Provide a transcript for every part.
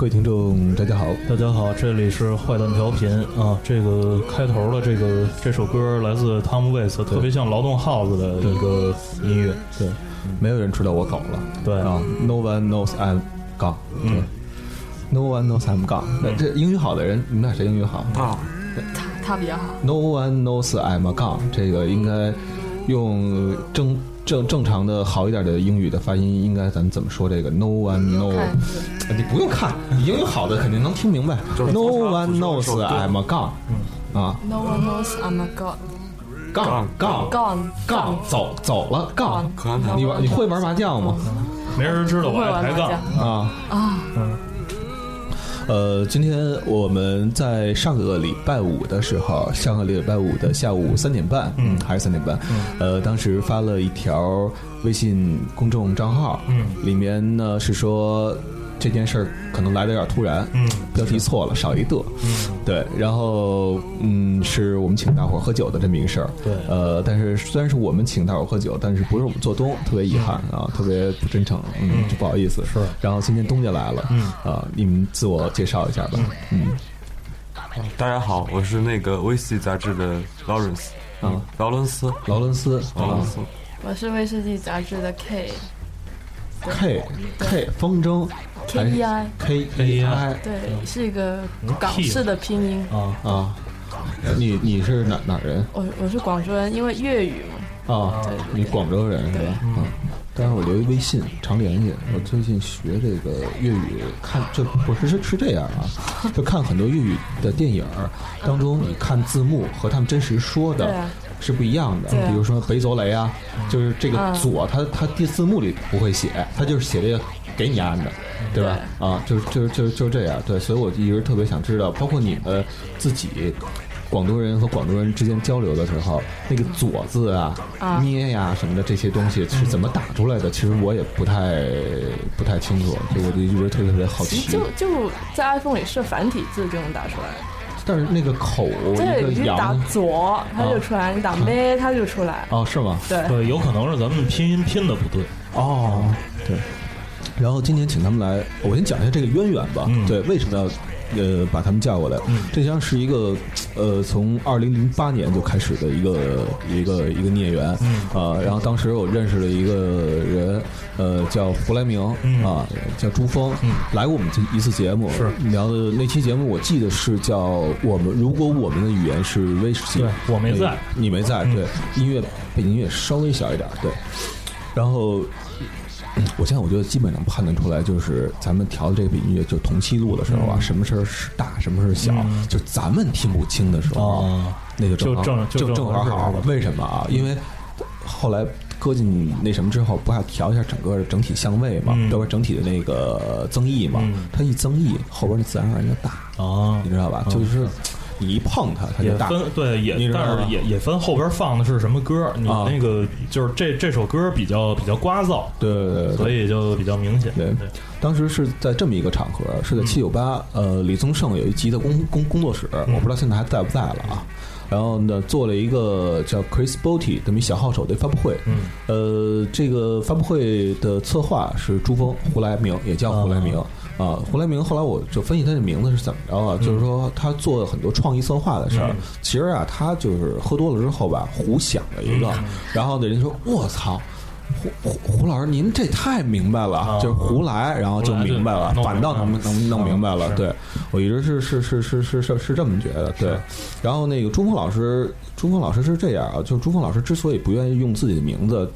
各位听众，大家好，大家好，这里是坏蛋调频啊。这个开头的这个这首歌来自 Tom Waits，特别像劳动号子的一个音乐。对，没有人知道我走了。对啊，No one knows I'm gone。嗯，No one knows I'm gone。那这英语好的人，你们俩谁英语好？啊，他他比较好。No one knows I'm gone，这个应该用正正正常的好一点的英语的发音，应该咱怎么说这个？No one know，用看字呃你不用看，你英语好的肯定能听明白。No one knows I'm gone。啊 No one knows I'm a god.，gone gone Gone. gone，走走了 gone。你玩你会玩麻将吗？没人知道会我爱抬杠。啊。啊，呃，今天我们在上个礼拜五的时候，上个礼拜五的下午三点半，嗯，还是三点半，呃，当时发了一条微信公众账号，嗯，里面呢是说这件事儿可能来的有点突然，嗯，标题错了，少一的，嗯，对，然后嗯，是我们请大伙儿喝酒的这么一个事儿，对。呃，但是虽然是我们请大伙儿喝酒，但是不是我们做东，特别遗憾啊，特别不真诚，嗯，嗯。就不好意思，是。然后今天东家来了，嗯。啊，你们自我介绍一下吧，嗯，大家好，我是那个《威士忌》杂志的 Lawrence，啊，劳伦斯，劳伦斯，啊。劳伦斯，我是威士忌杂志的 K，K K 风筝 K E I，K E I 对，是一个港式的拼音。啊，啊，你你是哪哪人我我是广州人，因为粤语嘛。啊对？你广州人是吧？嗯。但是我留一微信，常联系。我最近学这个粤语，看就不是是是这样啊，就看很多粤语的电影儿当中，你看字幕和他们真实说的是不一样的。比如说北走雷啊，就是这个嗯左，他他第字幕里不会写，他就是写这个给你按的，对吧？啊，就是就是就是就是这样。对，所以我一直特别想知道，包括你们自己。广东人和广东人之间交流的时候，那个“左”字啊、啊捏呀什么的这些东西是怎么打出来的？其实我也不太不太清楚，所以我就一直特别特别好奇。就就在 iPhone 里设繁体字就能打出来，但是那个口对，你打左它就出来，你打咩它就出来。哦，是吗？对，对，有可能是咱们拼音拼的不对。哦，对。然后今天请他们来，我先讲一下这个渊源吧。嗯对，为什么要呃把他们叫过来？嗯这将是一个呃从二零零八年就开始的一个一个一个孽缘。嗯啊，然后当时我认识了一个人，呃，叫胡来明，嗯啊，叫朱峰，嗯来过我们这一次节目，是聊的那期节目，我记得是叫我们如果我们的语言是威士忌，对我没在你没在，嗯对，音乐背景音乐稍微小一点，对，然后。嗯我现在我觉得基本上判断出来，就是咱们调的这个音乐，就同期录的时候啊，嗯什么事儿是大，什么事儿小，嗯就咱们听不清的时候，哦那就正好就正好好了。为什么啊？因为后来搁进那什么之后，不还调一下整个的整体相位嘛，嗯包括整体的那个增益嘛嗯。它一增益，后边那自然而然就大，啊你，知道吧？嗯就是你一碰它，它就大。分对也但是也也分后边放的是什么歌。你啊那个就是这这首歌比较比较聒噪，对对对对所以就比较明显。对当时是在这么一个场合，是在七九八，呃，李宗盛有一集的工工工作室，我不知道现在还在不在了啊。然后呢，做了一个叫 Chris Botti 这么一小号手的发布会。嗯，呃，这个发布会的策划是朱峰胡来明，也叫胡来明。啊，胡来明后来我就分析他这名字是怎么着啊？就是说他做了很多创意策划的事儿嗯。其实啊，他就是喝多了之后吧，胡想了一个，然后呢，人家说我操。胡胡胡老师，您这太明白了，啊就是胡来，然后就明白了反倒能能弄明白了。是对我一直是是是是是是是这么觉得。对，然后那个朱峰老师，朱峰老师是这样啊，就是朱峰老师之所以不愿意用自己的名字，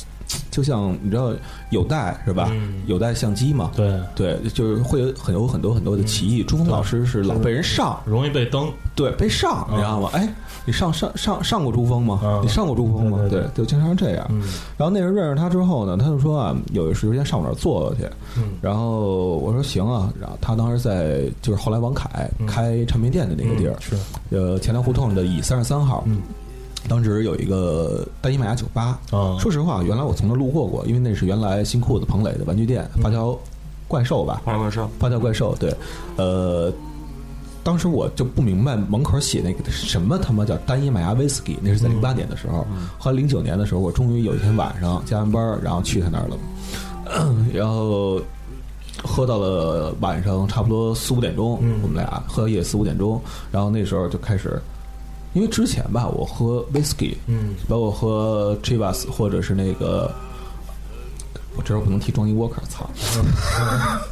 就像你知道有带是吧？嗯有带相机嘛，对，对，就是会有很有很多很多的歧义。朱峰老师是老被人上，容易被登。对，被上，你知道吗？哎，你上上上上过珠峰吗？嗯你上过珠峰吗？对就经常这样。嗯然后那人认识他之后呢，他就说啊，有时间上我那儿坐坐去。嗯然后我说行啊，然后他当时在就是后来王凯开唱片店的那个地儿嗯，是呃，钱粮胡同的乙三十三号。嗯当时有一个单一麦芽酒吧。啊，说实话，原来我从那路过过，因为那是原来新裤子彭磊的玩具店，发条怪兽吧，发条怪兽，发条怪兽，对，呃，当时我就不明白门口写那个什么他妈叫单一麦芽威士忌，那是在零八年的时候。后来零九年的时候，我终于有一天晚上加完班，然后去他那儿了，然后喝到了晚上差不多四五点钟，我们俩喝到夜四五点钟，然后那时候就开始，因为之前吧，我喝 whisky，嗯，包括喝 Chivas 或者是那个，我这时候不能提 Johnny Walker，操，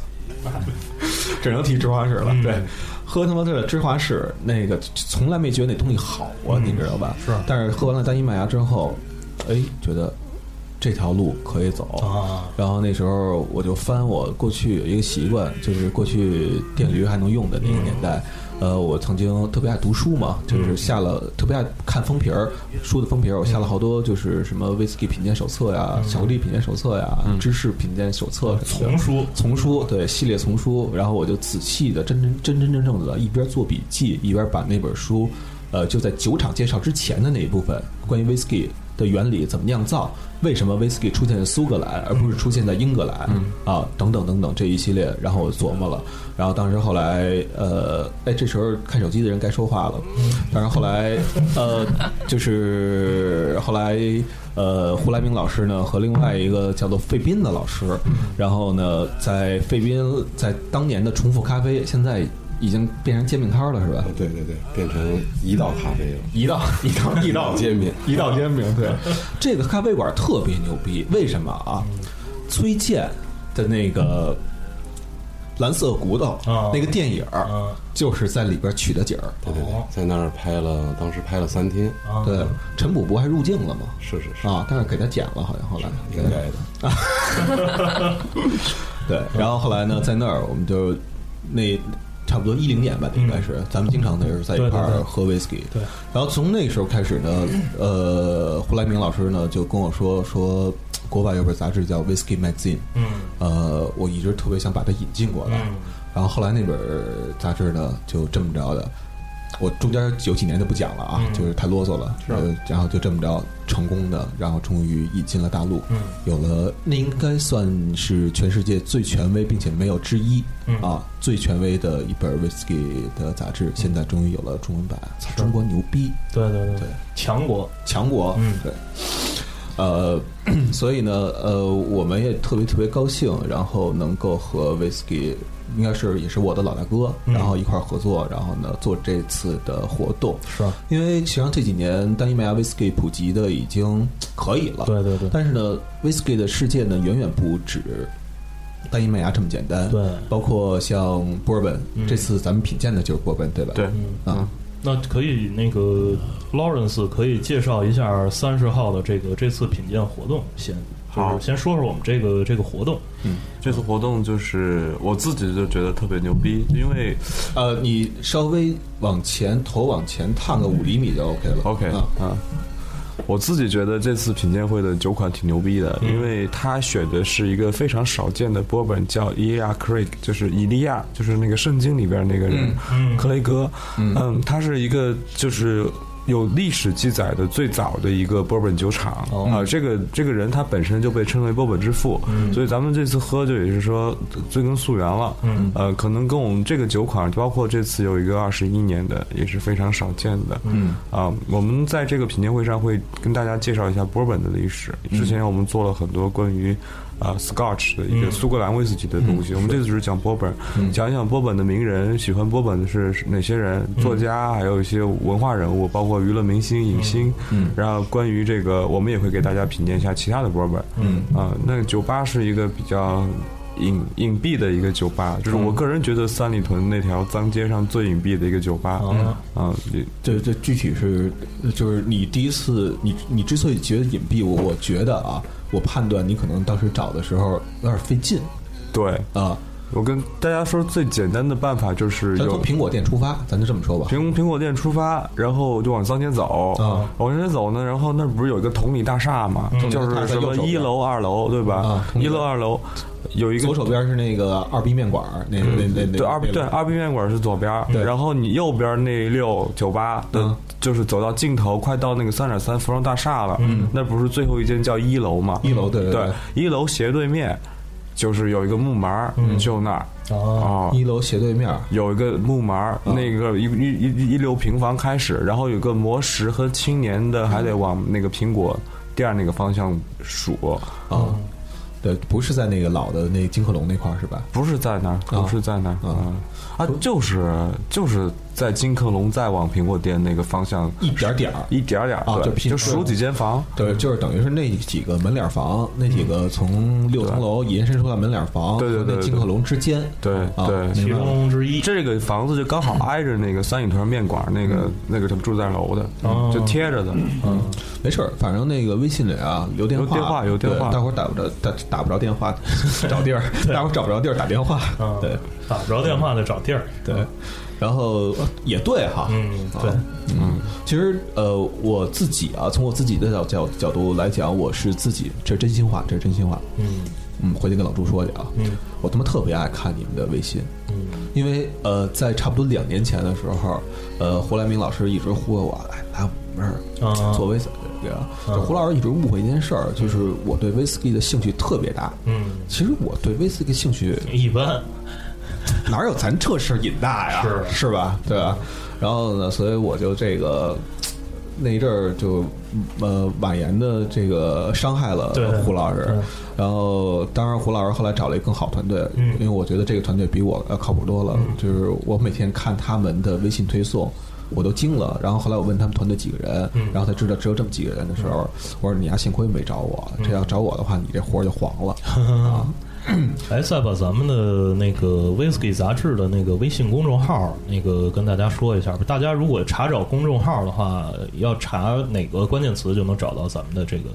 只能提芝华士了，对。喝他妈的芝华士，那个从来没觉得那东西好啊，你知道吧？是但是喝完了单一麦芽之后，哎，觉得这条路可以走啊。然后那时候我就翻我过去有一个习惯，就是过去电驴还能用的那个年代。呃，我曾经特别爱读书嘛，就是下了特别爱看封皮儿，书的封皮儿，我下了好多就是什么威士忌品鉴手册呀、巧克力品鉴手册呀、芝士品鉴手册什么的丛书。丛书对系列丛书，然后我就仔细的真真真真正正的一边做笔记，一边把那本书，呃，就在酒厂介绍之前的那一部分关于 whisky 的原理怎么酿造，为什么 whisky 出现在苏格兰而不是出现在英格兰、啊，等等等等这一系列，然后我琢磨了，然后当时后来呃，哎，这时候看手机的人该说话了，但是后来呃，就是后来。呃，胡来明老师呢和另外一个叫做费斌的老师，然后呢，在费斌在当年的重复咖啡，现在已经变成煎饼摊了，是吧？对对对，变成一道咖啡了。一道 一道一道煎饼，一道煎饼，对，这个咖啡馆特别牛逼，为什么啊？崔健的那个蓝色骨头啊那个电影儿啊就是在里边取的景儿。对对对，在那儿拍了，当时拍了三天。啊，对，陈普不还入境了吗？是是是，啊，但是给他剪了，好像后来应该的。对，然后后来呢，在那儿我们就那差不多一零年吧，应该是、咱们经常那时候在一块儿喝 whisky。对，然后从那个时候开始呢，呃，胡来明老师呢就跟我说说，国外有本杂志叫《Whisky Magazine》，嗯。呃，我一直特别想把它引进过来。嗯。然后后来那本杂志呢，就这么着的，我中间有几年就不讲了啊，嗯就是太啰嗦了。是呃然后就这么着成功的，然后终于引进了大陆，嗯有了那应该算是全世界最权威并且没有之一、嗯啊最权威的一本 whisky 的杂志，现在终于有了中文版，操中国牛逼，对对对对，强国，强国，嗯对。呃，所以呢，呃，我们也特别特别高兴，然后能够和 whisky 应该是也是我的老大哥，嗯。然后一块儿合作，然后呢做这次的活动。是，因为实际上这几年单一麦芽 whisky 普及的已经可以了，对对对。但是呢，whisky 的世界呢远远不止单一麦芽这么简单，对。包括像波本，嗯。这次咱们品鉴的就是波本，对吧？对，啊，那可以，那个 Lawrence 可以介绍一下三十号的这个这次品鉴活动，先就好是先说说我们这个这个活动。嗯这次活动就是我自己就觉得特别牛逼，因为呃，你稍微往前头往前探个五厘米就 OK 了。OK 啊，啊，我自己觉得这次品鉴会的酒款挺牛逼的，因为他选的是一个非常少见的波本，叫伊利亚 Craig，就是伊利亚，就是那个圣经里边那个人，嗯克雷格，嗯，他是一个就是。有历史记载的最早的一个波本酒厂。啊、哦这个这个人他本身就被称为波本之父，所以咱们这次喝就也是说追根溯源了，嗯。呃，可能跟我们这个酒款，包括这次有一个二十一年的，也是非常少见的，嗯。啊，我们在这个品鉴会上会跟大家介绍一下波本的历史。之前我们做了很多关于啊 Scotch 的一个苏格兰威士忌的东西，我们这次只是讲波本，讲一讲波本的名人，喜欢波本的是哪些人，作家，还有一些文化人物，包括娱乐明星、影星。嗯然后关于这个，我们也会给大家品鉴一下其他的波本。嗯。啊，那个酒吧是一个比较。隐隐蔽的一个酒吧，就是我个人觉得三里屯那条脏街上最隐蔽的一个酒吧。啊啊，也这这具体是就是你第一次，你你之所以觉得隐蔽，我我觉得啊，我判断你可能当时找的时候有点费劲对，啊。我跟大家说，最简单的办法就是从苹果店出发，咱就这么说吧。苹苹果店出发，然后就往桑街走。啊往桑田走呢，然后那不是有一个同里大厦嘛？就是什么一楼、二楼，对吧？啊同一楼、二楼有一个左手边是那个二 B 面馆，那那那那对二对二 B 面馆是左边，对然后你右边那六酒吧就是走到尽头，快到那个三点三服装大厦了。嗯，那不是最后一间叫一楼吗？一楼对对对对，一楼斜对面就是有一个木门儿，就那儿。一楼斜对面，有一个木门儿，那个一一一一溜平房开始，然后有个磨石和青年的，还得往那个苹果店那个方向数。啊，对，不是在那个老的那金克隆那块儿是吧？不是在那儿，不是在那儿，啊嗯。啊，就是就是在金客隆再往苹果店那个方向一点点儿。一点儿点儿，啊就拼就数几间房，对，就是等于是那几个门脸房，那几个从六层楼延伸出来门脸房，对对对对和那金客隆之间，对啊对。其中之一。这个房子就刚好挨着那个三里屯面馆那个那个什么住宅楼的，哦就贴着的。嗯，没事儿，反正那个微信里啊留电话，有电话有电话大伙儿打不着打打不着电话，找地儿，大伙儿找不着地儿打电话，嗯对打不着电话得找地儿。对，然后呃也对哈，嗯，对，嗯，其实呃，我自己啊，从我自己的角角角度来讲，我是自己，这是真心话，这是真心话。嗯嗯，回去跟老朱说去啊。嗯我他妈特别爱看你们的微信，嗯因为呃，在差不多两年前的时候，呃，胡来明老师一直忽悠我，哎，来我们这儿啊做威士忌啊。这胡老师一直误会一件事儿，就是我对威士忌的兴趣特别大。嗯，其实我对威士忌兴趣一般。哪有咱这事儿瘾大呀？是是吧？对吧？然后呢，所以我就这个那一阵儿就呃婉言的这个伤害了胡老师。然后，当然胡老师后来找了一个更好团队，嗯因为我觉得这个团队比我要靠谱多了。就是我每天看他们的微信推送。我都惊了，然后后来我问他们团队几个人，嗯然后才知道只有这么几个人的时候，我说你丫幸亏没找我，这要找我的话，你这活儿就黄了 啊！哎，再把咱们的那个 Whisky 杂志的那个微信公众号，那个跟大家说一下吧。大家如果查找公众号的话，要查哪个关键词就能找到咱们的这个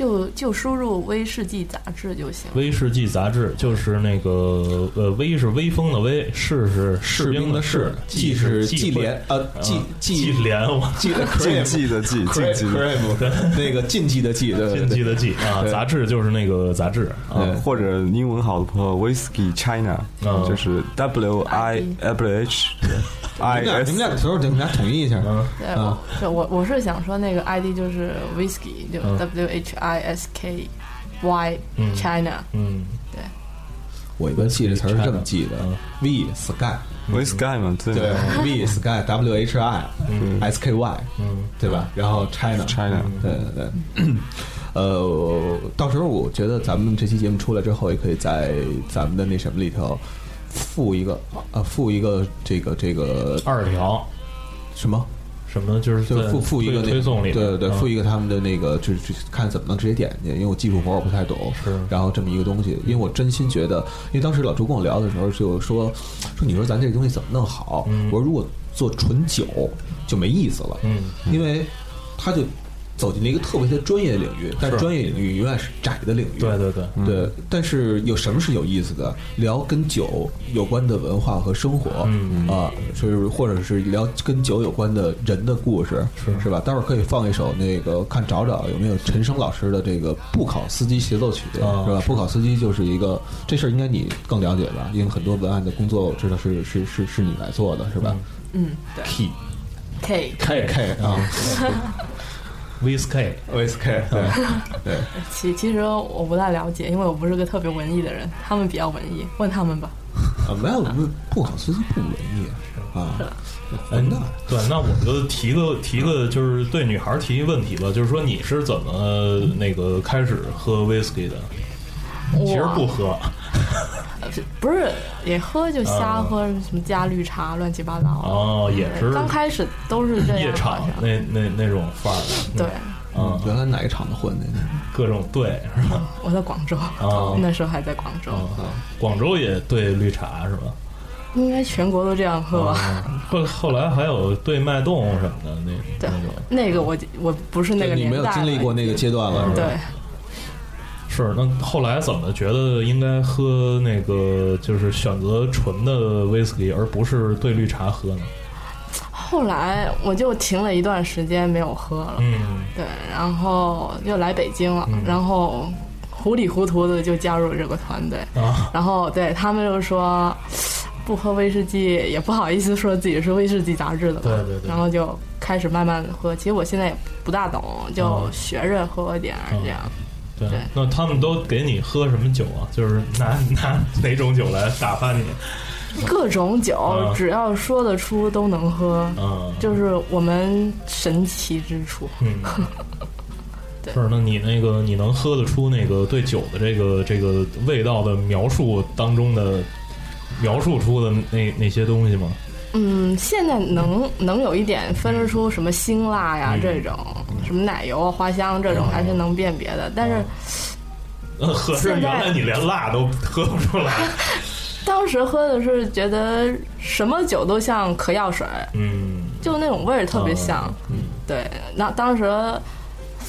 就就输入威士忌杂志就行。威士忌杂志，就是那个呃，威是威风的威，士是士士兵的士士，，季是季季联，呃，季季季联，我季的竞技的技，竞技的 crave，那个禁忌的技，对禁忌的忌啊，杂志就是那个杂志啊。或者英文好的朋友，Whisky China，嗯。就是 W I W H 你 I 们俩你们俩时候你们俩统一一下，嗯。对，啊。我是我我是想说那个 ID 就是 whisky，就嗯。W H I S K Y 嗯。China。嗯，对。我一般记这词儿是这么记的嗯。：V Sky，Whisky 嘛，对。对，V Sky W H I S K Y，嗯。对吧？然后 China China 对对对。呃，到时候我觉得咱们这期节目出来之后，也可以在咱们的那什么里头附一个啊附一个这个这个二条。什么？什么？就是就在附附一个那推推送里，对对对，嗯。附一个他们的那个，就是看怎么能直接点进去，因为我技术活我不太懂。是。然后这么一个东西，因为我真心觉得，因为当时老朱跟我聊的时候就说说，你说咱这个东西怎么弄好？嗯。我说如果做纯酒就没意思了，嗯。因为他就走进了一个特别的专业领域，但是专业领域永远是窄的领域。对对对，对，但是有什么是有意思的？聊跟酒有关的文化和生活，嗯啊，是或者是聊跟酒有关的人的故事，是是吧？待会儿可以放一首那个，看找找有没有陈升老师的这个不考司机协奏曲，啊是吧？不考司机就是一个这事儿，应该你更了解吧？因为很多文案的工作，我知道是是是是你来做的，是吧嗯，对？Key，K K K 啊 Whisky O S K 对 对。其其实我不太了解，因为我不是个特别文艺的人，他们比较文艺，问他们吧。啊，没有不不考司机不文艺啊，哎混蛋。对，那我就提个提个，就是对女孩提一问题吧，就是说你是怎么那个开始喝 whisky 的？其实不喝，不是也喝就瞎喝，什么加绿茶，乱七八糟的。哦，也是刚开始都是这样，夜场那那那种范儿，对，嗯，原来哪个厂子混的呢？各种对是吧？我在广州，哦那时候还在广州，嗯，广州也对绿茶是吧？应该全国都这样喝吧？嗯后后来还有对脉动什么的那对那种。那个我我不是那个年代你没有经历过那个阶段了，是吧？对，是，那后来怎么觉得应该喝那个就是选择纯的 whisky，而不是兑绿茶喝呢？后来我就停了一段时间没有喝了，嗯对，然后又来北京了，然后糊里糊涂的就加入这个团队，啊，然后对他们就说不喝威士忌也不好意思说自己是威士忌杂志的嘛，对对对然后就开始慢慢喝。其实我现在也不大懂，就嗯学着喝点儿这样。对对。那他们都给你喝什么酒啊？就是拿拿哪种酒来打发你？各种酒嗯只要说得出都能喝，嗯，就是我们神奇之处。嗯，对是，那你那个你能喝得出那个对酒的这个这个味道的描述当中的描述出的那那些东西吗？嗯，现在能能有一点分得出什么辛辣呀、嗯这种，什么奶油啊、花香这种还是能辨别的。但是呃，合着现在原来你连辣都喝不出来。当时喝的是觉得什么酒都像嗑药水，嗯，就那种味儿特别像。对，那当时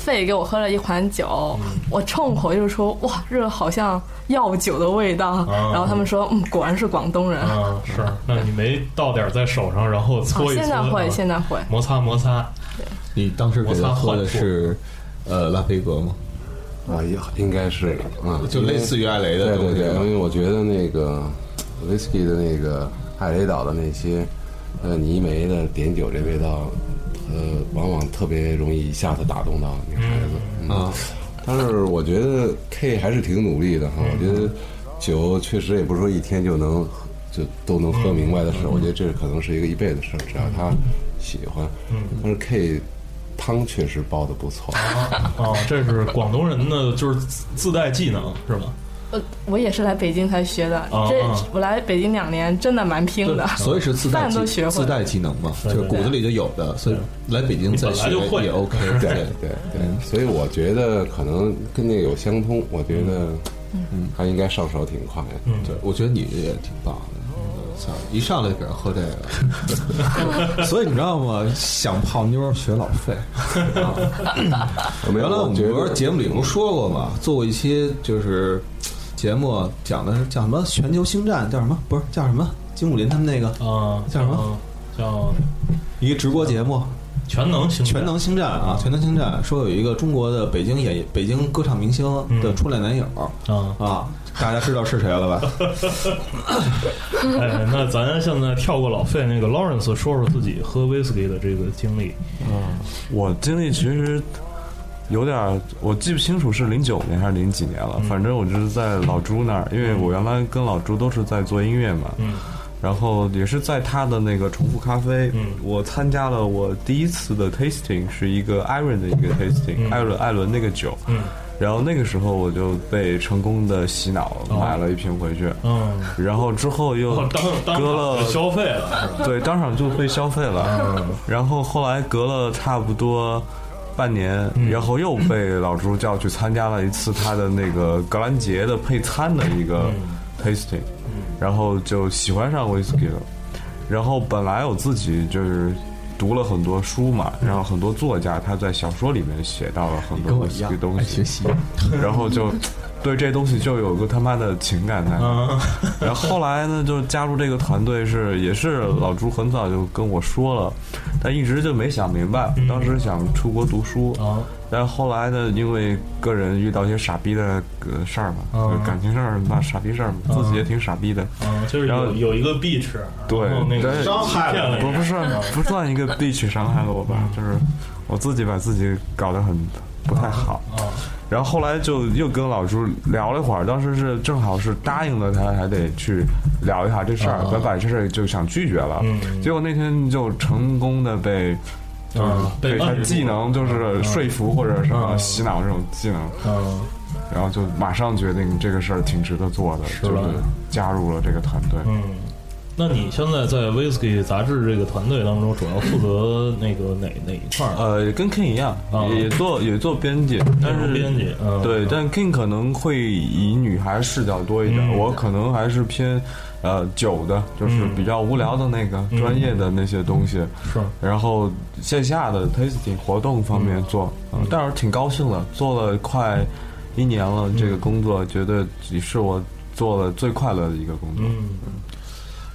费给我喝了一款酒，我冲口就说：“哇，这个好像药酒的味道。然后他们说：“嗯，果然是广东人。啊，是，那你没倒点在手上，然后啊搓一搓，现在会，啊现在会。摩擦摩擦。你当时给他喝的是呃拉菲格吗？啊，应应该是啊，就类似于艾雷的对东西对对，因为我觉得那个 whisky 的那个艾雷岛的那些呃泥煤的碘酒这味道，呃，往往特别容易一下子打动到女孩子。嗯啊，但是我觉得 K 还是挺努力的哈。我觉得酒确实也不是说一天就能就都能喝明白的事，我觉得这可能是一个一辈子的事，只要他喜欢。但是 K 汤确实煲的不错。哦，这是广东人的，就是自自带技能是吧？呃，我也是来北京才学的。哦这哦我来北京两年，真的蛮拼的。所以是自带饭都技学会自带技能嘛，就是骨子里就有的，所以来北京再学也 OK。对对对，所以我觉得可能跟那个有相通，我觉得嗯，他应该上手挺快的。嗯对，我觉得你也挺棒的。操！一上来就给人喝这个，所以你知道吗？想泡妞学老费。没有原来我们节目里不是说过吗？做过一些就是节目讲的是叫什么全球星战，叫什么？不是叫什么？金武林他们那个啊，叫什么嗯？叫一个直播节目，全能星战全能星战啊，全能星战说有一个中国的北京演北京歌唱明星的初恋男友啊。啊，大家知道是谁了吧？哎，那咱现在跳过老费，那个 Lawrence 说说自己喝 whisky 的这个经历。嗯我经历其实有点儿，我记不清楚是零九年还是零几年了。反正我就是在老朱那儿，因为我原来跟老朱都是在做音乐嘛。嗯然后也是在他的那个重复咖啡，嗯我参加了我第一次的 tasting，是一个 Iron 的一个 tasting，、嗯艾伦艾伦那个酒。嗯然后那个时候我就被成功的洗脑，哦买了一瓶回去。嗯，然后之后又隔场了就消费了？对，当场就被消费了。嗯然后后来隔了差不多半年，嗯。然后又被老朱叫去参加了一次他的那个格兰杰的配餐的一个嗯。tasting，、然后就喜欢上 whisky 了。然后本来我自己就是读了很多书嘛，然后很多作家他在小说里面写到了很多 whisky 东西。然后就对这东西就有个他妈的情感在。嗯然后后来呢，就加入这个团队是也是老朱很早就跟我说了，但一直就没想明白。当时想出国读书，啊但后来呢，因为个人遇到一些傻逼的呃事儿嘛，感情事儿那傻逼事儿嘛，自己也挺傻逼的。嗯，就是有有一个 beach，对那个伤害了你不不是不算一个 bitch 伤害了我吧，就是我自己把自己搞得很不太好。啊然后后来就又跟老朱聊了一会儿，当时是正好是答应了他，还得去聊一下这事儿，啊本把这事儿就想拒绝了，嗯结果那天就成功的被。就是啊被被他技能就是说服或者什么嗯洗脑这种技能，嗯然后就马上决定这个事儿挺值得做的，就是加入了这个团队。嗯。那你现在在 Whisky 杂志这个团队当中，主要负责那个哪哪一块儿？呃，跟 King 一样，啊也也做也做编辑，但是编辑嗯对，但 King 可能会以女孩视角多一点，嗯我可能还是偏呃酒的，就是嗯比较无聊的那个、专业的那些东西，是然后线下的 tasting 活动方面做，嗯但是挺高兴的，做了快一年了，这个工作觉得也是我做的最快乐的一个工作。嗯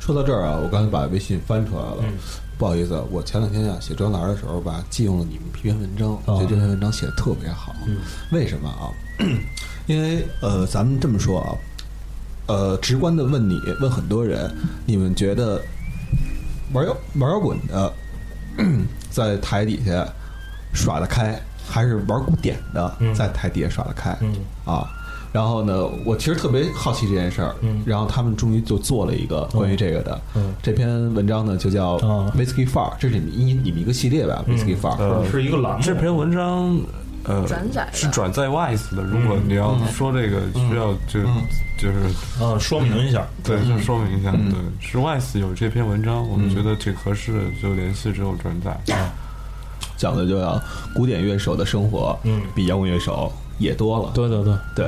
说到这儿啊，我刚才把微信翻出来了。嗯不好意思，我前两天啊写专栏的时候吧，借用了你们一篇文章，觉得这篇文章写的特别好。嗯为什么啊？因为呃，咱们这么说啊，呃，直观的问你，问很多人，你们觉得玩摇玩摇滚的在台底下耍得开，还是玩古典的嗯在台底下耍得开？嗯啊。然后呢，我其实特别好奇这件事儿，嗯。然后他们终于就做了一个关于这个的，嗯。这篇文章呢就叫啊《Whisky 范儿》，这是你们一你们一个系列吧，嗯，Whisky 范儿》呃是一个栏目，这篇文章，呃转载是转载 Wise 的。如果你要说这个，需要就就是呃，说明一下，对，就说明一下，对，是 Wise 有这篇文章，我们觉得挺合适的，就联系之后转载。讲的就要古典乐手的生活，嗯。比摇滚乐手也多了。对对对，对，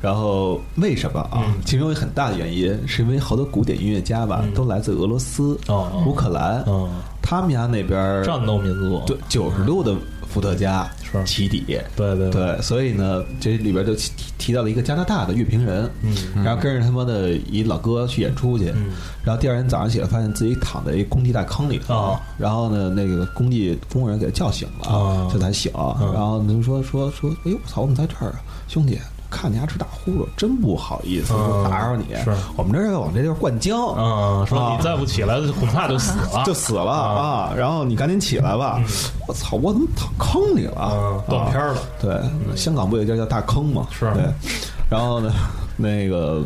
然后为什么啊？其中有很大的原因是因为好多古典音乐家吧，都来自俄罗斯、乌克兰，嗯，他们家那边战斗民族，对九十度的伏特加是起底。对对对，所以呢，这里边就提提到了一个加拿大的乐评人，嗯，然后跟着他妈的一老哥去演出去，嗯然后第二天早上起来发现自己躺在一工地大坑里头，啊然后呢，那个工地工人给他叫醒了，啊这才醒，然后就说说说，哎呦，我操，我怎么在这儿啊，兄弟。看你还吃大呼噜，真不好意思，打扰你。是我们这儿要往这地儿灌浆，嗯，说啊你再不起来，恐怕就死了，就死了啊！然后你赶紧起来吧！我操，我怎么躺坑里了？嗯，断片儿了，对，香港不有一家叫大坑嘛？是对。然后呢，那个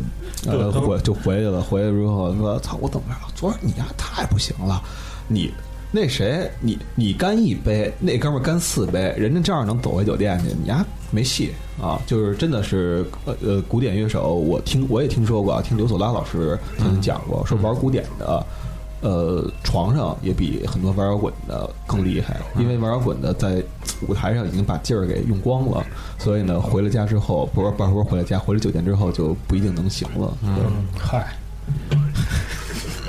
呃对回就回去了，回去之后说：“操，我怎么着？昨儿你丫太不行了，你。”那谁，你你干一杯，那哥们儿干四杯，人家照样能走回酒店去，你丫没戏啊！就是真的是呃呃，古典乐手，我听我也听说过，听刘索拉老师曾经讲过，说玩古典的，呃，床上也比很多玩摇滚的更厉害，因为玩摇滚的在舞台上已经把劲儿给用光了，所以呢，回了家之后，不是不是回了家，回了酒店之后就不一定能行了。嗯，嗨，那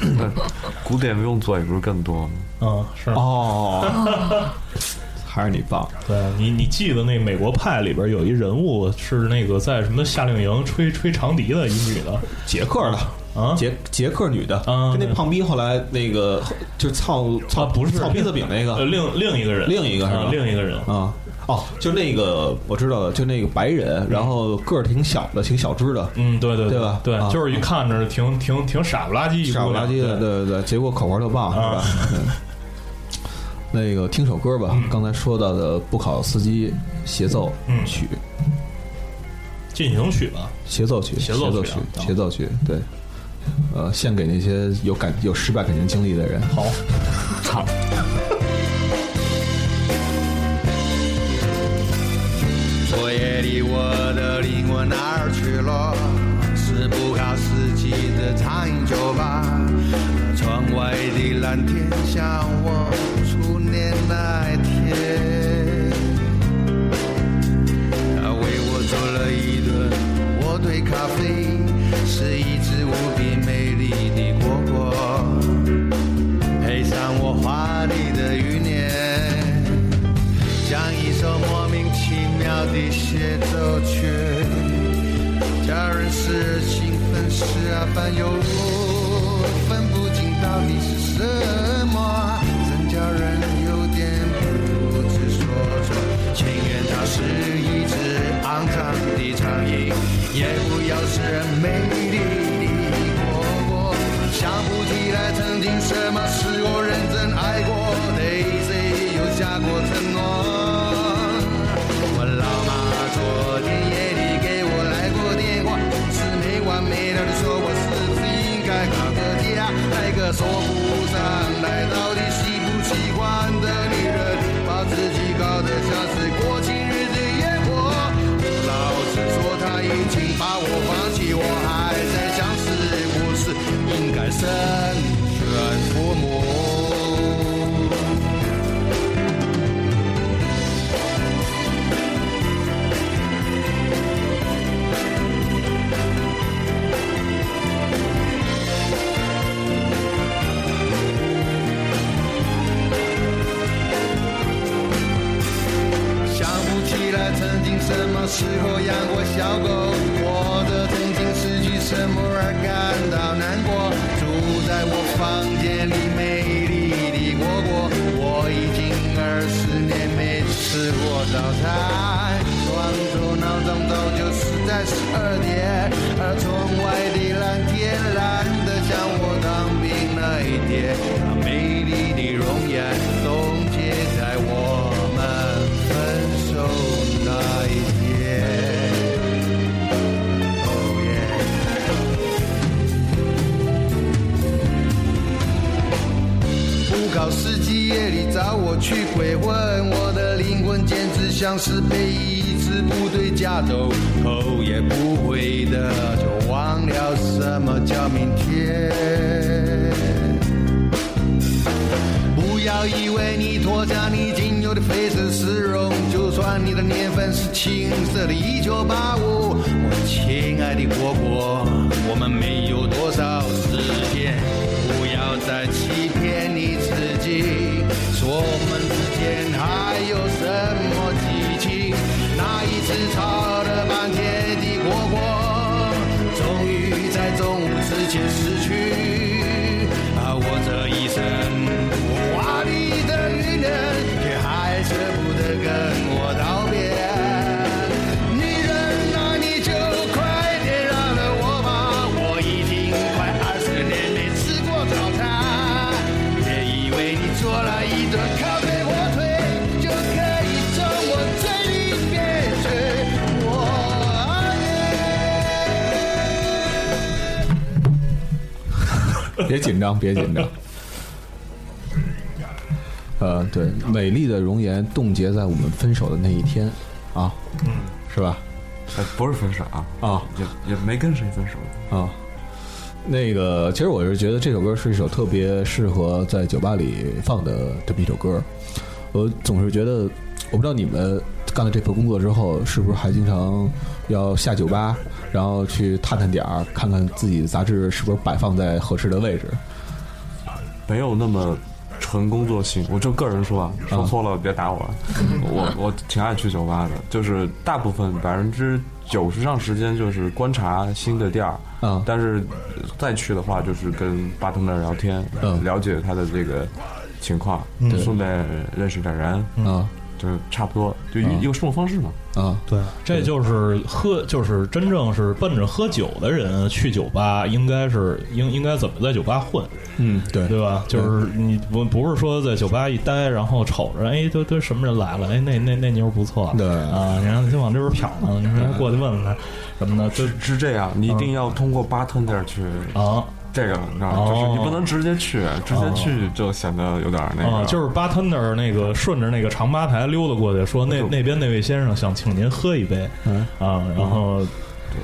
古典不用做，也不是更多吗？嗯，是。哦，还是你棒，对你，你记得那美国派里边有一人物是那个在什么夏令营吹吹长笛的一女的。杰克的。啊，捷捷克女的，啊跟那胖逼后来那个就是操操啊不是。操逼子饼那个呃另另一个人，另一个是吧？啊另一个人，啊哦，就那个我知道了，就那个白人，然后个儿挺小的，挺小只的，嗯，对对对吧？对，啊。就是一看着挺挺挺傻不拉几傻不拉几的，对对对。对，结果口活特棒，是吧？那个听首歌吧，刚才说到的不考司机协奏嗯。曲，进行曲吧，协奏曲，协奏曲协奏曲，对，呃，献给那些有感有失败感情经历的人。好，操！夜里我的灵魂哪儿去了？是不靠四季的餐饮酒吧，窗外的蓝天像我初恋那天。他为我做了一顿火腿咖啡，是一只无比美丽的蝈蝈，配上我华丽的欲的协奏曲，叫人时而兴奋，时而烦忧，分不清到底是什么，真叫人有点不知所措。情愿它是一只肮脏的苍蝇，也不要是美丽的蝈蝈。想不起来曾经什么时候认真爱说不上来到底喜不喜欢的女人，把自己搞得像是过情日的烟火。老实说，她已经把我放弃，我还在想是不是应该舍曾经什么时候养过小狗，我的曾经失去什么而感到难过。住在我房间里美丽的蝈蝈，我已经二十年没吃过早餐。床头闹钟早就死在十二点，而窗外的蓝天蓝得像我当兵那一天，那美丽的容颜考试机夜里找我去鬼混，我的灵魂简直像是被一支部队架走，头也不回的就忘了什么叫明天。不要以为你脱下你仅有的绯色丝绒，就算你的年份是青涩的1985，我亲爱的果果，我们没有多少时间，在欺骗你自己，说我们之间还有什么激情？那一次吵了半天的火锅，终于在中午之前别紧张，别紧张。呃，对，美丽的容颜冻结在我们分手的那一天啊，嗯，是吧？呃，不是分手啊，啊也也没跟谁分手。啊，那个，其实我是觉得这首歌是一首特别适合在酒吧里放的这么一首歌。我总是觉得，我不知道你们干了这份工作之后，是不是还经常要下酒吧，然后去探探点儿，看看自己的杂志是不是摆放在合适的位置。没有那么纯工作性，我就个人说啊，说错了别打我。我我挺爱去酒吧的，就是大部分百分之九十上时间就是观察新的店儿，嗯。但是呃再去的话就是跟巴特那儿聊天，嗯。了解他的这个情况，顺便认识点人，啊就差不多，就一一个生活方式嘛。啊，对，这就是喝，就是真正是奔着喝酒的人去酒吧，应该是应应该怎么在酒吧混，嗯，对对吧？就是你不不是说在酒吧一待，然后瞅着，哎，都都什么人来了？哎，那那那妞不错，对啊，你让你就往这边瞟呢，你说过去问问他什么的，就是是这样，你一定要通过巴特那儿去。啊这个你知道吗，就是你不能直接去，直接去就显得有点那个。啊，就是 bartender 那个顺着那个长吧台溜达过去，说那那边那位先生想请您喝一杯，嗯。啊，然后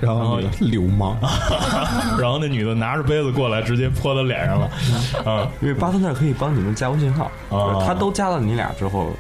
然后那个流氓，然后那女的拿着杯子过来，直接泼他脸上了，啊，因为巴特那儿可以帮你们加微信号，哦。他都加了你俩之后，